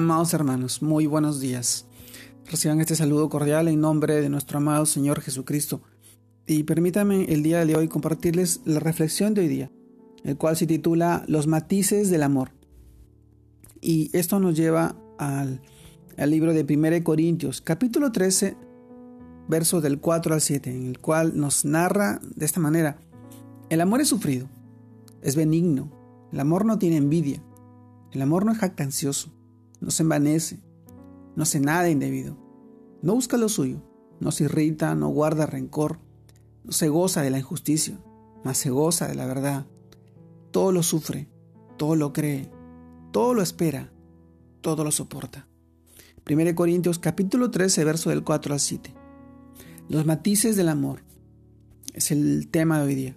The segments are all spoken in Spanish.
Amados hermanos, muy buenos días. Reciban este saludo cordial en nombre de nuestro amado Señor Jesucristo. Y permítanme el día de hoy compartirles la reflexión de hoy día, el cual se titula Los matices del amor. Y esto nos lleva al, libro de 1 Corintios, capítulo 13, versos del 4 al 7, en el cual nos narra de esta manera, el amor es sufrido, es benigno, el amor no tiene envidia, el amor no es jactancioso no se envanece, no hace nada indebido, no busca lo suyo, no se irrita, no guarda rencor, no se goza de la injusticia, mas se goza de la verdad. Todo lo sufre, todo lo cree, todo lo espera, todo lo soporta. 1 Corintios capítulo 13, verso del 4 al 7. Los matices del amor es el tema de hoy día.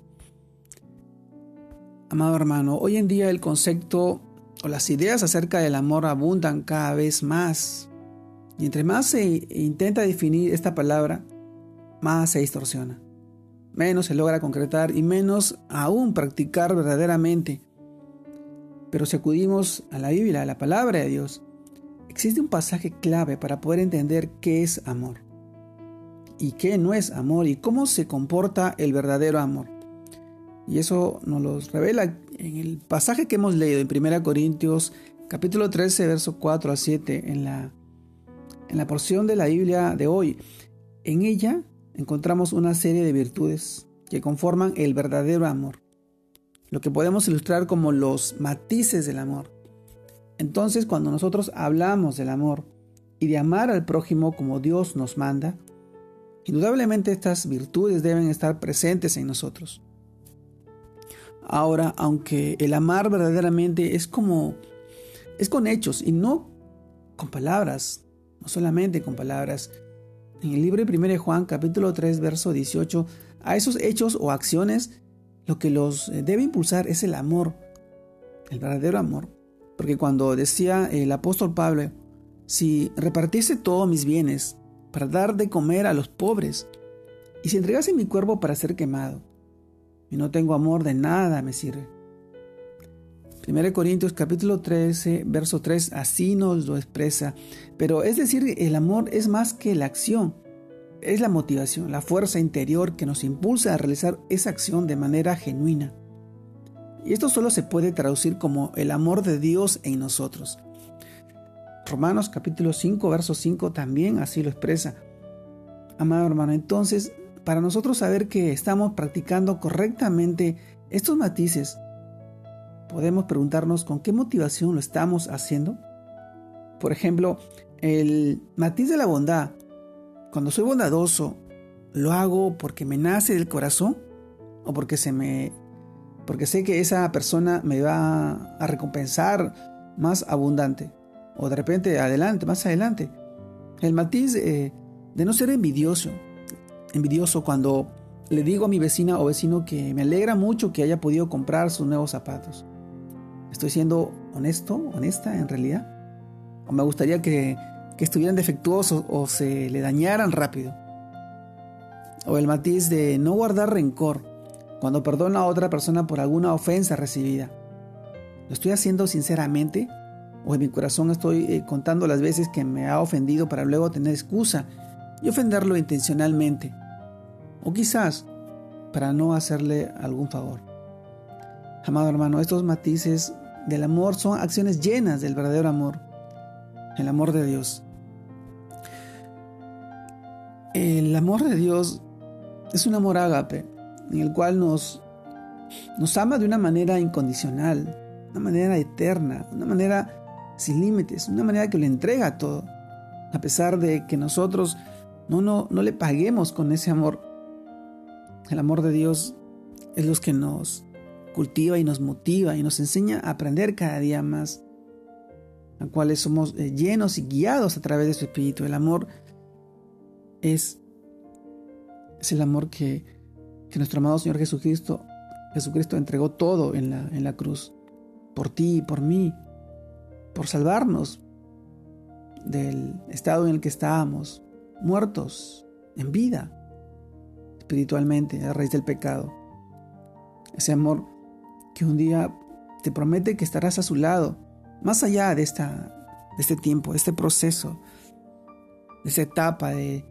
Amado hermano, hoy en día el concepto o las ideas acerca del amor abundan cada vez más. Y entre más se intenta definir esta palabra, más se distorsiona. Menos se logra concretar y menos aún practicar verdaderamente. Pero si acudimos a la Biblia, a la palabra de Dios, existe un pasaje clave para poder entender qué es amor y qué no es amor y cómo se comporta el verdadero amor. Y eso nos lo revela en el pasaje que hemos leído en 1 Corintios capítulo 13, verso 4 a 7, en la, en la porción de la Biblia de hoy. En ella encontramos una serie de virtudes que conforman el verdadero amor, lo que podemos ilustrar como los matices del amor. Entonces, cuando nosotros hablamos del amor y de amar al prójimo como Dios nos manda, indudablemente estas virtudes deben estar presentes en nosotros. Ahora, aunque el amar verdaderamente es como, es con hechos y no con palabras, no solamente con palabras. En el libro de 1 Juan capítulo 3 verso 18, a esos hechos o acciones lo que los debe impulsar es el amor, el verdadero amor. Porque cuando decía el apóstol Pablo, si repartiese todos mis bienes para dar de comer a los pobres, y si entregase mi cuerpo para ser quemado, y no tengo amor de nada me sirve. 1 Corintios capítulo 13, verso 3, así nos lo expresa. Pero es decir, el amor es más que la acción, es la motivación, la fuerza interior que nos impulsa a realizar esa acción de manera genuina. Y esto solo se puede traducir como el amor de Dios en nosotros. Romanos capítulo 5, verso 5 también así lo expresa. Amado hermano, entonces para nosotros saber que estamos practicando correctamente estos matices, podemos preguntarnos con qué motivación lo estamos haciendo. Por ejemplo, el matiz de la bondad. Cuando soy bondadoso, ¿lo hago porque me nace del corazón o porque sé que esa persona me va a recompensar más abundante o de repente adelante, más adelante? El matiz eh, de no ser envidioso, envidioso cuando le digo a mi vecina o vecino que me alegra mucho que haya podido comprar sus nuevos zapatos. ¿Estoy siendo honesto, honesta en realidad? ¿O me gustaría que, que estuvieran defectuosos o se le dañaran rápido? O el matiz de no guardar rencor cuando perdono a otra persona por alguna ofensa recibida. ¿Lo estoy haciendo sinceramente? ¿O en mi corazón estoy eh, contando las veces que me ha ofendido para luego tener excusa y ofenderlo intencionalmente? O quizás para no hacerle algún favor. Amado hermano, estos matices del amor son acciones llenas del verdadero amor, el amor de Dios. El amor de Dios es un amor ágape, en el cual nos, nos ama de una manera incondicional, una manera eterna, una manera sin límites, una manera que le entrega todo, a pesar de que nosotros no, no, no le paguemos con ese amor el amor de Dios es lo que nos cultiva y nos motiva y nos enseña a aprender cada día más, a cuales somos eh, llenos y guiados a través de su Espíritu. El amor es, es el amor que, que nuestro amado Señor Jesucristo, Jesucristo entregó todo en la, en la cruz, por ti y por mí, por salvarnos del estado en el que estábamos, muertos en vida espiritualmente a raíz del pecado. Ese amor que un día te promete que estarás a su lado, más allá de esta, de este tiempo, de este proceso, de esta etapa de,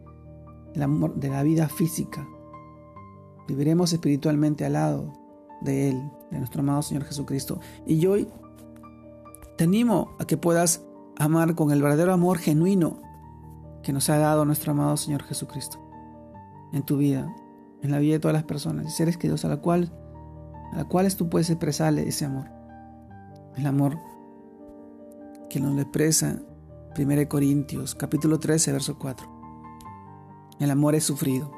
de la vida física. Viviremos espiritualmente al lado de Él, de nuestro amado Señor Jesucristo. Y hoy te animo a que puedas amar con el verdadero amor genuino que nos ha dado nuestro amado Señor Jesucristo en tu vida, en la vida de todas las personas y seres queridos a la cual a las cuales tú puedes expresarle ese amor. El amor que nos le expresa 1 Corintios capítulo 13 verso 4. El amor es sufrido,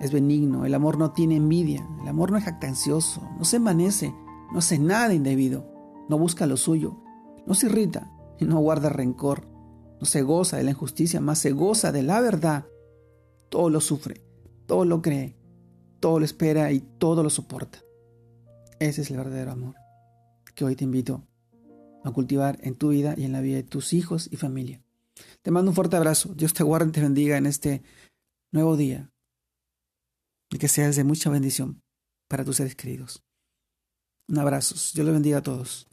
es benigno, el amor no tiene envidia, el amor no es jactancioso, no se envanece, no hace nada indebido, no busca lo suyo, no se irrita y no guarda rencor, no se goza de la injusticia, más se goza de la verdad. Todo lo sufre, todo lo cree, todo lo espera y todo lo soporta. Ese es el verdadero amor que hoy te invito a cultivar en tu vida y en la vida de tus hijos y familia. Te mando un fuerte abrazo. Dios te guarde y te bendiga en este nuevo día y que seas de mucha bendición para tus seres queridos. Un abrazo. Dios le bendiga a todos.